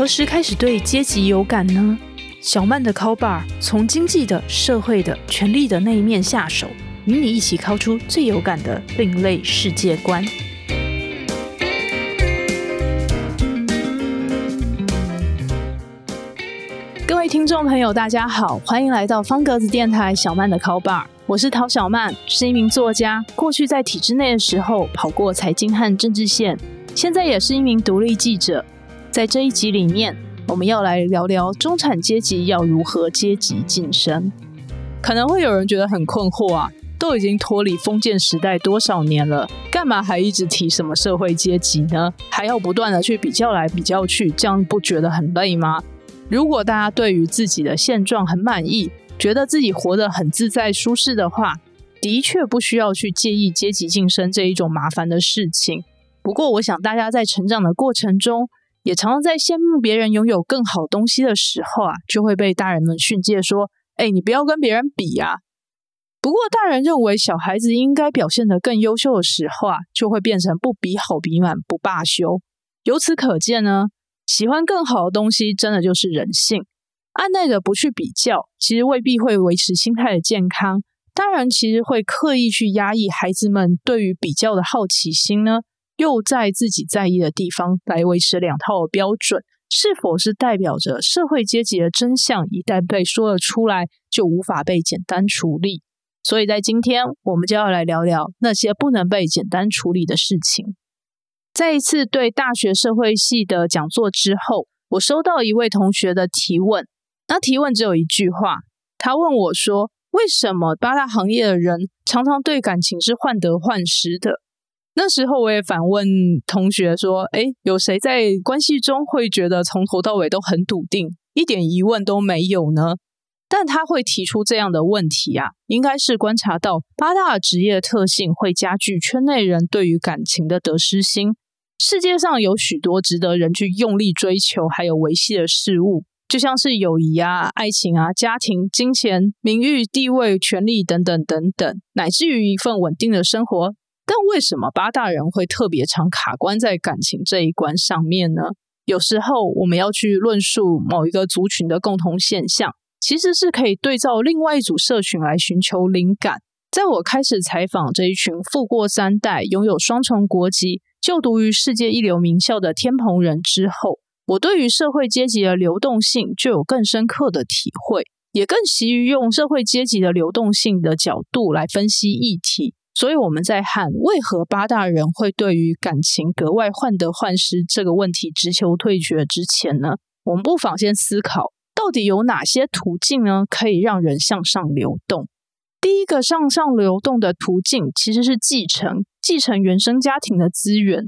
何时开始对阶级有感呢？小曼的 call bar 从经济的、社会的、权力的那一面下手，与你一起敲出最有感的另类世界观。各位听众朋友，大家好，欢迎来到方格子电台小曼的 call bar，我是陶小曼，是一名作家。过去在体制内的时候，跑过财经和政治线，现在也是一名独立记者。在这一集里面，我们要来聊聊中产阶级要如何阶级晋升。可能会有人觉得很困惑啊，都已经脱离封建时代多少年了，干嘛还一直提什么社会阶级呢？还要不断的去比较来比较去，这样不觉得很累吗？如果大家对于自己的现状很满意，觉得自己活得很自在舒适的话，的确不需要去介意阶级晋升这一种麻烦的事情。不过，我想大家在成长的过程中，也常常在羡慕别人拥有更好东西的时候啊，就会被大人们训诫说：“哎，你不要跟别人比呀。”不过，大人认为小孩子应该表现得更优秀的时候啊，就会变成不比好比满，不罢休。由此可见呢，喜欢更好的东西，真的就是人性。按耐的不去比较，其实未必会维持心态的健康。大人其实会刻意去压抑孩子们对于比较的好奇心呢。又在自己在意的地方来维持两套标准，是否是代表着社会阶级的真相一旦被说了出来，就无法被简单处理？所以在今天，我们就要来聊聊那些不能被简单处理的事情。在一次对大学社会系的讲座之后，我收到一位同学的提问，那提问只有一句话，他问我说：“为什么八大行业的人常常对感情是患得患失的？”那时候我也反问同学说：“哎，有谁在关系中会觉得从头到尾都很笃定，一点疑问都没有呢？”但他会提出这样的问题啊，应该是观察到八大职业特性会加剧圈内人对于感情的得失心。世界上有许多值得人去用力追求还有维系的事物，就像是友谊啊、爱情啊、家庭、金钱、名誉、地位、权利等等等等，乃至于一份稳定的生活。但为什么八大人会特别常卡关在感情这一关上面呢？有时候我们要去论述某一个族群的共同现象，其实是可以对照另外一组社群来寻求灵感。在我开始采访这一群富过三代、拥有双重国籍、就读于世界一流名校的天蓬人之后，我对于社会阶级的流动性就有更深刻的体会，也更习于用社会阶级的流动性的角度来分析议题。所以我们在喊为何八大人会对于感情格外患得患失这个问题直求退却之前呢，我们不妨先思考，到底有哪些途径呢，可以让人向上流动？第一个向上流动的途径其实是继承，继承原生家庭的资源，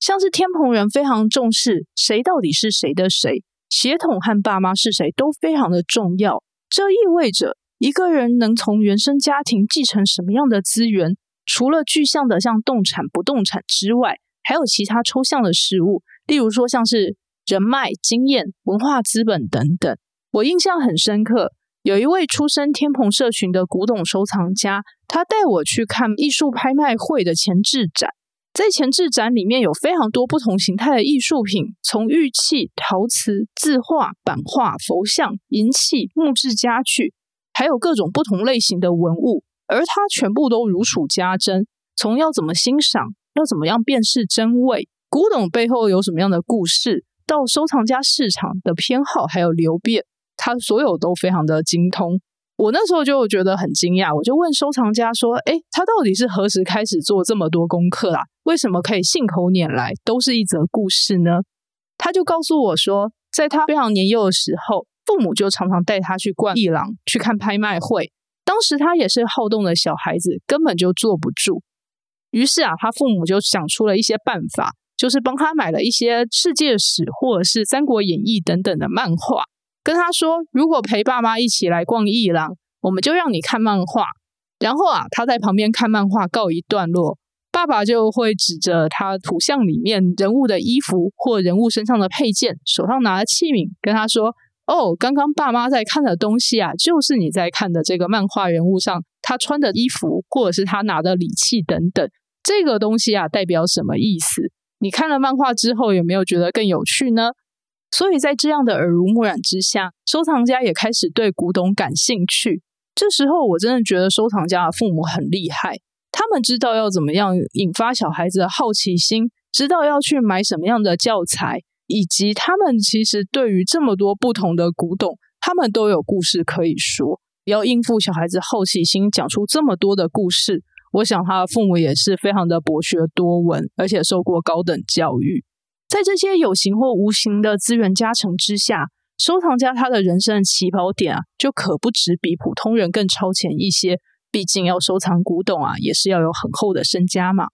像是天蓬人非常重视谁到底是谁的谁，血统和爸妈是谁都非常的重要。这意味着一个人能从原生家庭继承什么样的资源？除了具象的像动产、不动产之外，还有其他抽象的事物，例如说像是人脉、经验、文化资本等等。我印象很深刻，有一位出身天蓬社群的古董收藏家，他带我去看艺术拍卖会的前置展。在前置展里面有非常多不同形态的艺术品，从玉器、陶瓷、字画、版画、佛像、银器、木质家具，还有各种不同类型的文物。而它全部都如数家珍，从要怎么欣赏，要怎么样辨识真伪，古董背后有什么样的故事，到收藏家市场的偏好还有流变，他所有都非常的精通。我那时候就觉得很惊讶，我就问收藏家说：“哎，他到底是何时开始做这么多功课啦？为什么可以信口拈来都是一则故事呢？”他就告诉我说，在他非常年幼的时候，父母就常常带他去逛艺廊，去看拍卖会。当时他也是好动的小孩子，根本就坐不住。于是啊，他父母就想出了一些办法，就是帮他买了一些世界史或者是《三国演义》等等的漫画，跟他说：“如果陪爸妈一起来逛艺廊，我们就让你看漫画。”然后啊，他在旁边看漫画告一段落，爸爸就会指着他图像里面人物的衣服或人物身上的配件、手上拿的器皿，跟他说。哦，刚刚爸妈在看的东西啊，就是你在看的这个漫画人物上他穿的衣服，或者是他拿的礼器等等。这个东西啊，代表什么意思？你看了漫画之后，有没有觉得更有趣呢？所以在这样的耳濡目染之下，收藏家也开始对古董感兴趣。这时候，我真的觉得收藏家的父母很厉害，他们知道要怎么样引发小孩子的好奇心，知道要去买什么样的教材，以及他们其实对于这么多不同的古董，他们都有故事可以说。要应付小孩子好奇心，讲出这么多的故事，我想他的父母也是非常的博学多闻，而且受过高等教育。在这些有形或无形的资源加成之下，收藏家他的人生起跑点啊，就可不止比普通人更超前一些。毕竟要收藏古董啊，也是要有很厚的身家嘛。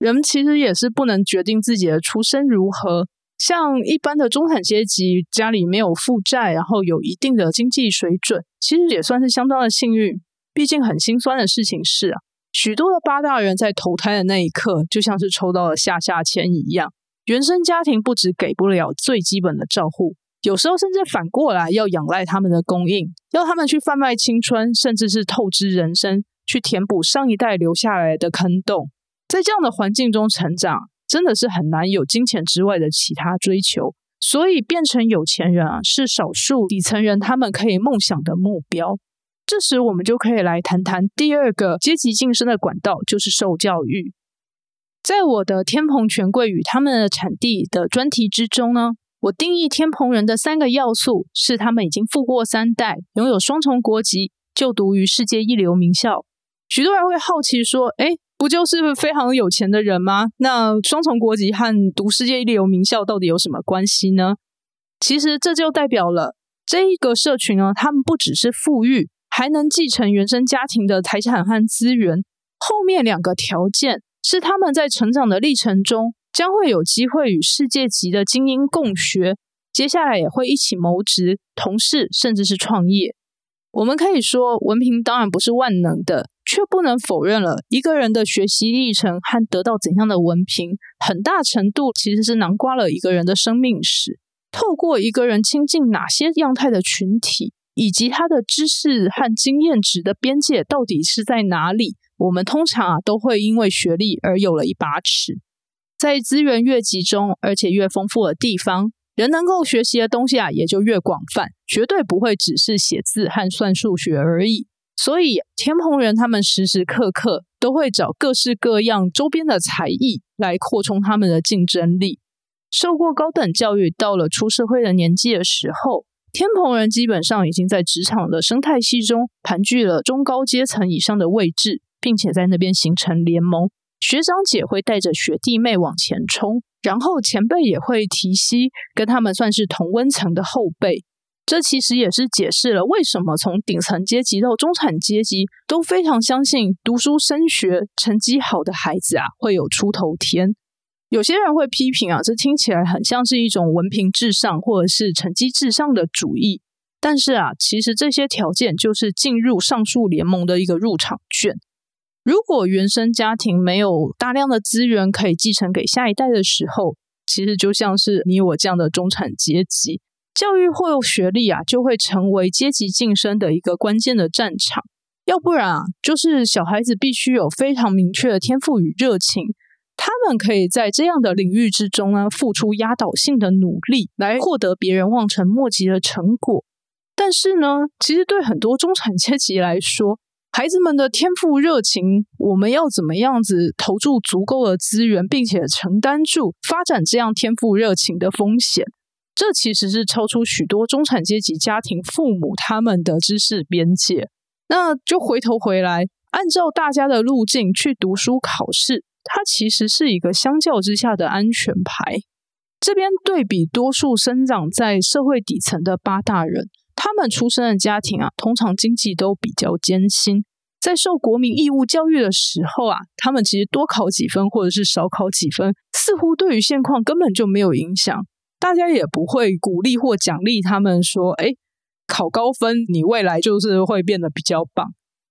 人其实也是不能决定自己的出身如何。像一般的中产阶级，家里没有负债，然后有一定的经济水准，其实也算是相当的幸运。毕竟很心酸的事情是啊，许多的八大人在投胎的那一刻，就像是抽到了下下签一样。原生家庭不止给不了最基本的照护，有时候甚至反过来要仰赖他们的供应，要他们去贩卖青春，甚至是透支人生，去填补上一代留下来的坑洞。在这样的环境中成长。真的是很难有金钱之外的其他追求，所以变成有钱人啊，是少数底层人他们可以梦想的目标。这时，我们就可以来谈谈第二个阶级晋升的管道，就是受教育。在我的天蓬权贵与他们的产地的专题之中呢，我定义天蓬人的三个要素是：他们已经富过三代，拥有双重国籍，就读于世界一流名校。许多人会好奇说：“哎。”不就是非常有钱的人吗？那双重国籍和读世界一流名校到底有什么关系呢？其实这就代表了这一个社群呢，他们不只是富裕，还能继承原生家庭的财产和资源。后面两个条件是他们在成长的历程中将会有机会与世界级的精英共学，接下来也会一起谋职、同事，甚至是创业。我们可以说，文凭当然不是万能的。却不能否认了一个人的学习历程和得到怎样的文凭，很大程度其实是囊括了一个人的生命史。透过一个人亲近哪些样态的群体，以及他的知识和经验值的边界到底是在哪里，我们通常啊都会因为学历而有了一把尺。在资源越集中而且越丰富的地方，人能够学习的东西啊也就越广泛，绝对不会只是写字和算数学而已。所以，天蓬人他们时时刻刻都会找各式各样周边的才艺来扩充他们的竞争力。受过高等教育，到了出社会的年纪的时候，天蓬人基本上已经在职场的生态系中盘踞了中高阶层以上的位置，并且在那边形成联盟。学长姐会带着学弟妹往前冲，然后前辈也会提携跟他们算是同温层的后辈。这其实也是解释了为什么从顶层阶级到中产阶级都非常相信读书升学成绩好的孩子啊会有出头天。有些人会批评啊，这听起来很像是一种文凭至上或者是成绩至上的主义。但是啊，其实这些条件就是进入上述联盟的一个入场券。如果原生家庭没有大量的资源可以继承给下一代的时候，其实就像是你我这样的中产阶级。教育或学历啊，就会成为阶级晋升的一个关键的战场。要不然啊，就是小孩子必须有非常明确的天赋与热情，他们可以在这样的领域之中呢，付出压倒性的努力，来获得别人望尘莫及的成果。但是呢，其实对很多中产阶级来说，孩子们的天赋热情，我们要怎么样子投注足够的资源，并且承担住发展这样天赋热情的风险？这其实是超出许多中产阶级家庭父母他们的知识边界。那就回头回来，按照大家的路径去读书考试，它其实是一个相较之下的安全牌。这边对比多数生长在社会底层的八大人，他们出生的家庭啊，通常经济都比较艰辛。在受国民义务教育的时候啊，他们其实多考几分或者是少考几分，似乎对于现况根本就没有影响。大家也不会鼓励或奖励他们说：“哎，考高分，你未来就是会变得比较棒。”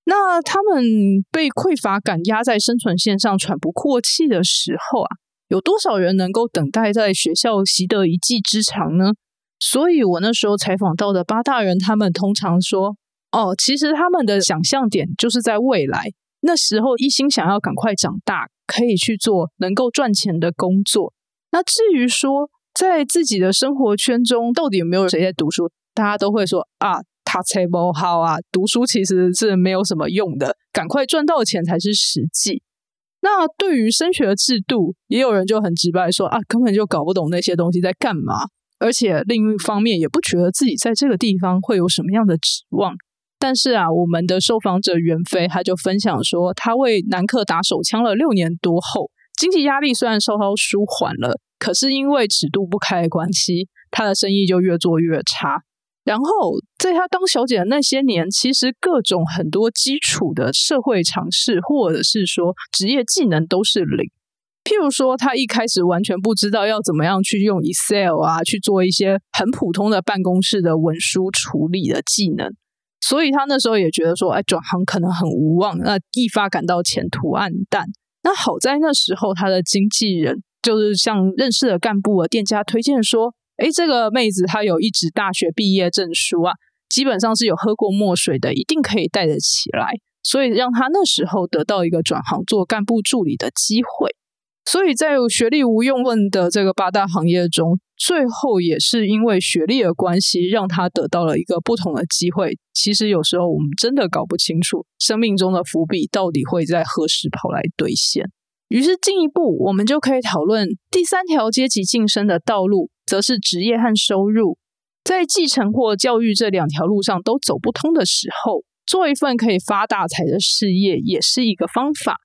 那他们被匮乏感压在生存线上喘不过气的时候啊，有多少人能够等待在学校习得一技之长呢？所以我那时候采访到的八大人，他们通常说：“哦，其实他们的想象点就是在未来，那时候一心想要赶快长大，可以去做能够赚钱的工作。那至于说，在自己的生活圈中，到底有没有谁在读书？大家都会说啊，他才不好啊，读书其实是没有什么用的，赶快赚到钱才是实际。那对于升学制度，也有人就很直白说啊，根本就搞不懂那些东西在干嘛，而且另一方面也不觉得自己在这个地方会有什么样的指望。但是啊，我们的受访者袁飞他就分享说，他为南克打手枪了六年多后，经济压力虽然稍稍舒缓了，可是因为尺度不开的关系，他的生意就越做越差。然后，在他当小姐的那些年，其实各种很多基础的社会常识，或者是说职业技能都是零。譬如说，他一开始完全不知道要怎么样去用 Excel 啊，去做一些很普通的办公室的文书处理的技能。所以他那时候也觉得说，哎，转行可能很无望，那一发感到前途暗淡。那好在那时候，他的经纪人就是向认识的干部和店家推荐说。哎，这个妹子她有一纸大学毕业证书啊，基本上是有喝过墨水的，一定可以带得起来，所以让她那时候得到一个转行做干部助理的机会。所以在学历无用论的这个八大行业中，最后也是因为学历的关系，让他得到了一个不同的机会。其实有时候我们真的搞不清楚，生命中的伏笔到底会在何时跑来兑现。于是进一步，我们就可以讨论第三条阶级晋升的道路。则是职业和收入，在继承或教育这两条路上都走不通的时候，做一份可以发大财的事业也是一个方法。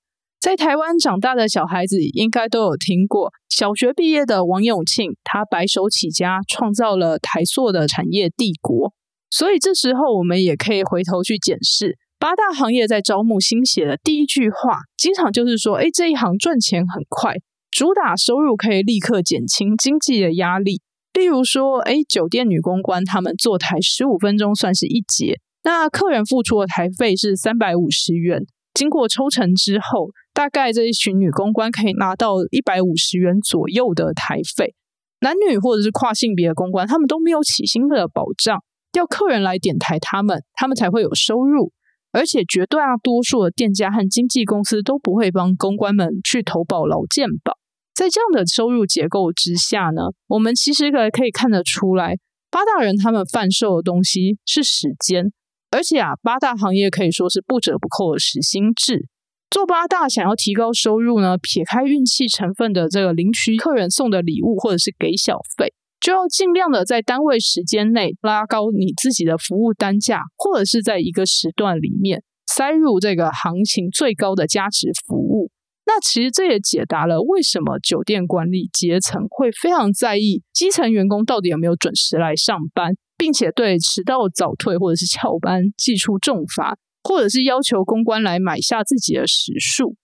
在台湾长大的小孩子应该都有听过，小学毕业的王永庆，他白手起家，创造了台塑的产业帝国。所以这时候，我们也可以回头去检视八大行业在招募新血的第一句话，经常就是说：“哎，这一行赚钱很快。”主打收入可以立刻减轻经济的压力，例如说，哎，酒店女公关他们坐台十五分钟算是一节，那客人付出的台费是三百五十元，经过抽成之后，大概这一群女公关可以拿到一百五十元左右的台费。男女或者是跨性别的公关，他们都没有起薪的保障，要客人来点台他们，他们才会有收入，而且绝大多数的店家和经纪公司都不会帮公关们去投保劳健保。在这样的收入结构之下呢，我们其实可可以看得出来，八大人他们贩售的东西是时间，而且啊，八大行业可以说是不折不扣的时薪制。做八大想要提高收入呢，撇开运气成分的这个领取客人送的礼物或者是给小费，就要尽量的在单位时间内拉高你自己的服务单价，或者是在一个时段里面塞入这个行情最高的价值服务。那其实这也解答了为什么酒店管理阶层会非常在意基层员工到底有没有准时来上班，并且对迟到早退或者是翘班记出重罚，或者是要求公关来买下自己的时数。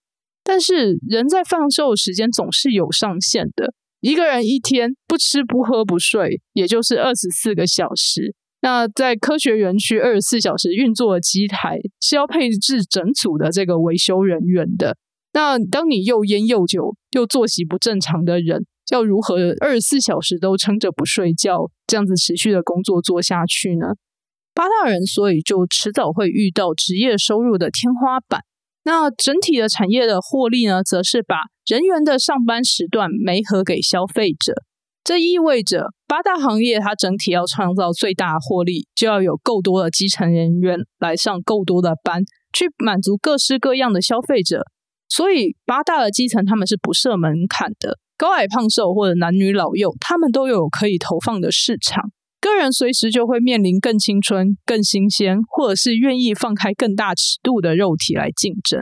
但是人在放售时间总是有上限的，一个人一天不吃不喝不睡，也就是二十四个小时。那在科学园区二十四小时运作的机台是要配置整组的这个维修人员的。那当你又烟又酒又作息不正常的人，要如何二十四小时都撑着不睡觉，这样子持续的工作做下去呢？八大人所以就迟早会遇到职业收入的天花板。那整体的产业的获利呢，则是把人员的上班时段媒合给消费者。这意味着八大行业它整体要创造最大获利，就要有够多的基层人员来上够多的班，去满足各式各样的消费者。所以八大的基层他们是不设门槛的，高矮胖瘦或者男女老幼，他们都有可以投放的市场。个人随时就会面临更青春、更新鲜，或者是愿意放开更大尺度的肉体来竞争。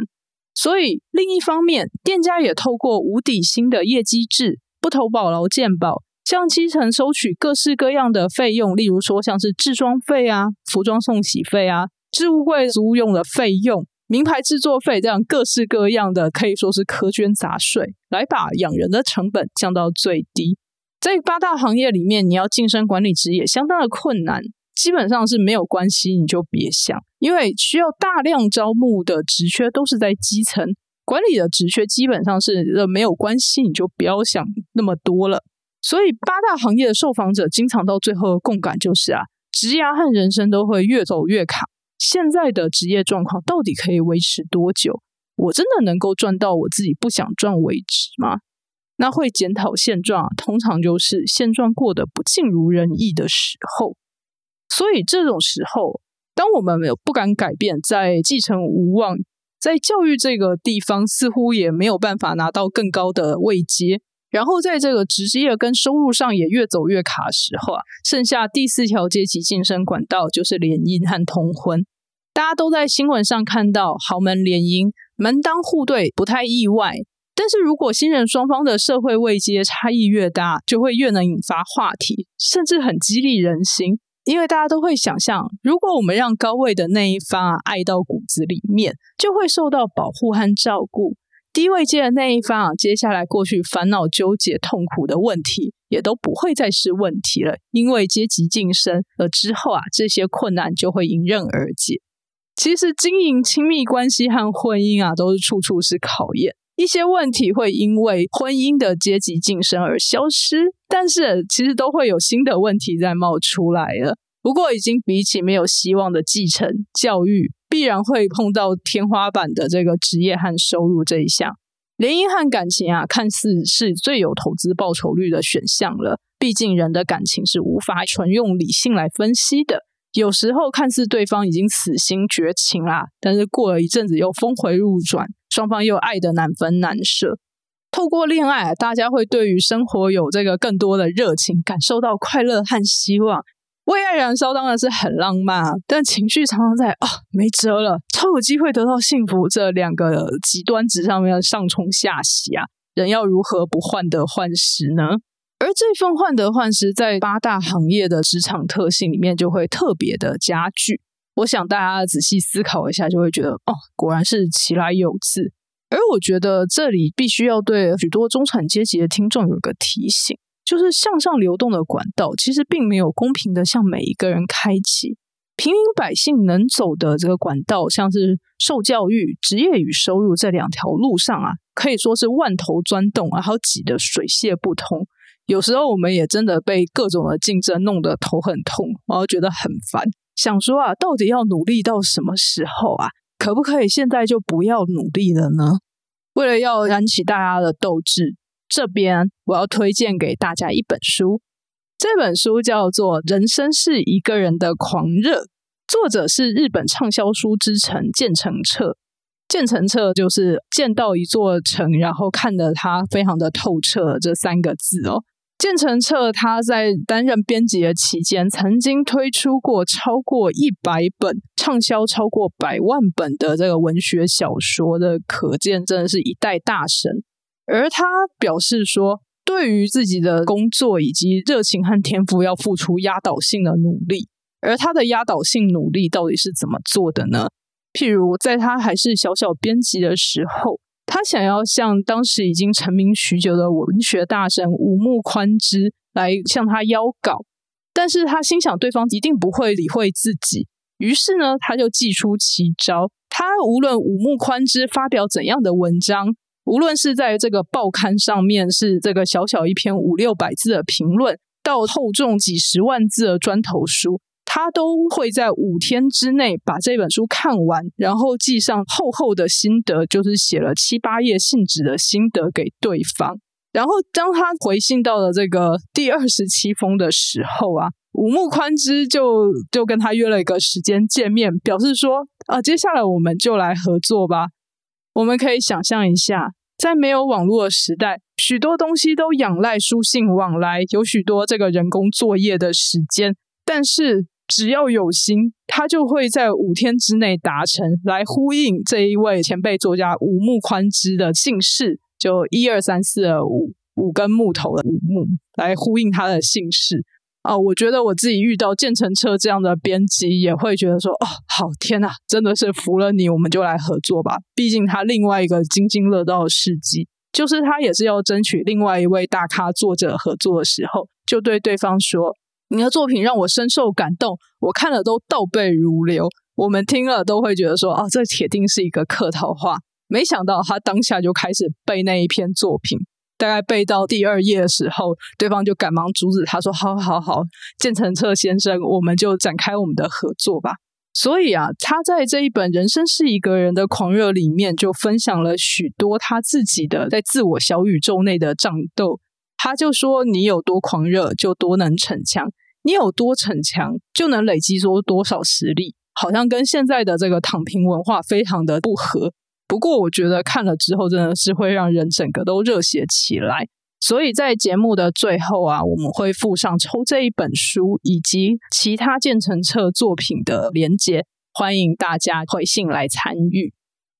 所以另一方面，店家也透过无底薪的业绩制、不投保劳健保，向基层收取各式各样的费用，例如说像是制装费啊、服装送洗费啊、置物柜租用的费用。名牌制作费这样各式各样的可以说是苛捐杂税，来把养人的成本降到最低。在八大行业里面，你要晋升管理职也相当的困难，基本上是没有关系，你就别想，因为需要大量招募的职缺都是在基层，管理的职缺基本上是没有关系，你就不要想那么多了。所以八大行业的受访者经常到最后的共感就是啊，职涯和人生都会越走越卡。现在的职业状况到底可以维持多久？我真的能够赚到我自己不想赚为止吗？那会检讨现状，通常就是现状过得不尽如人意的时候。所以这种时候，当我们没有不敢改变，在继承无望，在教育这个地方似乎也没有办法拿到更高的位阶，然后在这个职业跟收入上也越走越卡时候啊，剩下第四条阶级晋升管道就是联姻和通婚。大家都在新闻上看到豪门联姻、门当户对，不太意外。但是如果新人双方的社会位阶差异越大，就会越能引发话题，甚至很激励人心。因为大家都会想象，如果我们让高位的那一方啊爱到骨子里面，就会受到保护和照顾；低位阶的那一方啊，接下来过去烦恼、纠结、痛苦的问题，也都不会再是问题了。因为阶级晋升了之后啊，这些困难就会迎刃而解。其实经营亲密关系和婚姻啊，都是处处是考验。一些问题会因为婚姻的阶级晋升而消失，但是其实都会有新的问题在冒出来了。不过，已经比起没有希望的继承教育，必然会碰到天花板的这个职业和收入这一项。联姻和感情啊，看似是最有投资报酬率的选项了。毕竟人的感情是无法纯用理性来分析的。有时候看似对方已经死心绝情啦，但是过了一阵子又峰回路转。双方又爱的难分难舍，透过恋爱，大家会对于生活有这个更多的热情，感受到快乐和希望。为爱燃烧当然是很浪漫啊，但情绪常常在啊没辙了，超有机会得到幸福这两个极端值上面上冲下洗啊，人要如何不患得患失呢？而这份患得患失，在八大行业的职场特性里面就会特别的加剧。我想大家仔细思考一下，就会觉得哦，果然是其来有自。而我觉得这里必须要对许多中产阶级的听众有个提醒，就是向上流动的管道其实并没有公平的向每一个人开启。平民百姓能走的这个管道，像是受教育、职业与收入这两条路上啊，可以说是万头钻洞，然后挤得水泄不通。有时候我们也真的被各种的竞争弄得头很痛，然后觉得很烦。想说啊，到底要努力到什么时候啊？可不可以现在就不要努力了呢？为了要燃起大家的斗志，这边我要推荐给大家一本书。这本书叫做《人生是一个人的狂热》，作者是日本畅销书之城建成彻。建成彻就是见到一座城，然后看得它非常的透彻这三个字哦。建成彻他在担任编辑的期间，曾经推出过超过一百本畅销超过百万本的这个文学小说的，可见真的是一代大神。而他表示说，对于自己的工作以及热情和天赋，要付出压倒性的努力。而他的压倒性努力到底是怎么做的呢？譬如在他还是小小编辑的时候。他想要向当时已经成名许久的文学大神五木宽之来向他邀稿，但是他心想对方一定不会理会自己，于是呢，他就祭出奇招。他无论五木宽之发表怎样的文章，无论是在这个报刊上面是这个小小一篇五六百字的评论，到厚重几十万字的砖头书。他都会在五天之内把这本书看完，然后记上厚厚的心得，就是写了七八页信纸的心得给对方。然后当他回信到了这个第二十七封的时候啊，五木宽之就就跟他约了一个时间见面，表示说啊，接下来我们就来合作吧。我们可以想象一下，在没有网络的时代，许多东西都仰赖书信往来，有许多这个人工作业的时间，但是。只要有心，他就会在五天之内达成，来呼应这一位前辈作家五木宽之的姓氏，就一二三四二五五根木头的五木，来呼应他的姓氏啊！我觉得我自己遇到建成车这样的编辑，也会觉得说，哦，好天呐，真的是服了你，我们就来合作吧。毕竟他另外一个津津乐道的事迹，就是他也是要争取另外一位大咖作者合作的时候，就对对方说。你的作品让我深受感动，我看了都倒背如流。我们听了都会觉得说，哦，这铁定是一个客套话。没想到他当下就开始背那一篇作品，大概背到第二页的时候，对方就赶忙阻止他说：“好好好，建成彻先生，我们就展开我们的合作吧。”所以啊，他在这一本《人生是一个人的狂热》里面，就分享了许多他自己的在自我小宇宙内的战斗。他就说：“你有多狂热，就多能逞强；你有多逞强，就能累积出多少实力。”好像跟现在的这个躺平文化非常的不合。不过，我觉得看了之后，真的是会让人整个都热血起来。所以在节目的最后啊，我们会附上抽这一本书以及其他建成册作品的连接，欢迎大家回信来参与。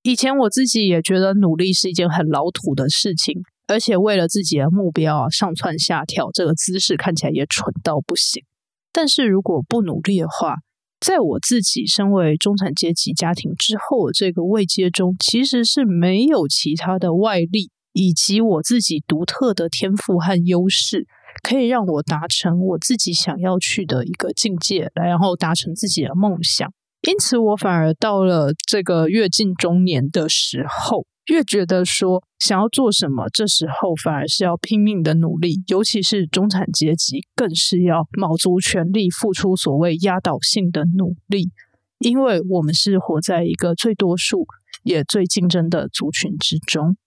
以前我自己也觉得努力是一件很老土的事情，而且为了自己的目标啊上蹿下跳，这个姿势看起来也蠢到不行。但是如果不努力的话，在我自己身为中产阶级家庭之后这个位阶中，其实是没有其他的外力。以及我自己独特的天赋和优势，可以让我达成我自己想要去的一个境界，来然后达成自己的梦想。因此，我反而到了这个越近中年的时候，越觉得说想要做什么，这时候反而是要拼命的努力。尤其是中产阶级，更是要卯足全力，付出所谓压倒性的努力，因为我们是活在一个最多数也最竞争的族群之中。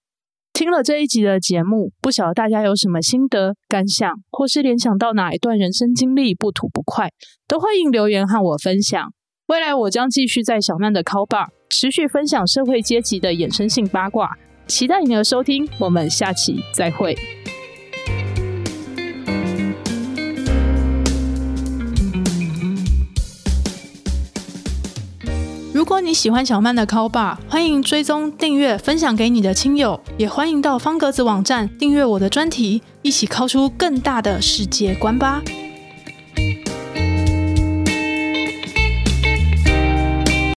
听了这一集的节目，不晓得大家有什么心得感想，或是联想到哪一段人生经历不吐不快，都欢迎留言和我分享。未来我将继续在小曼的 Call Bar 持续分享社会阶级的衍生性八卦，期待你的收听。我们下期再会。如果你喜欢小曼的 Call Bar，欢迎追踪、订阅、分享给你的亲友，也欢迎到方格子网站订阅我的专题，一起 call 出更大的世界观吧。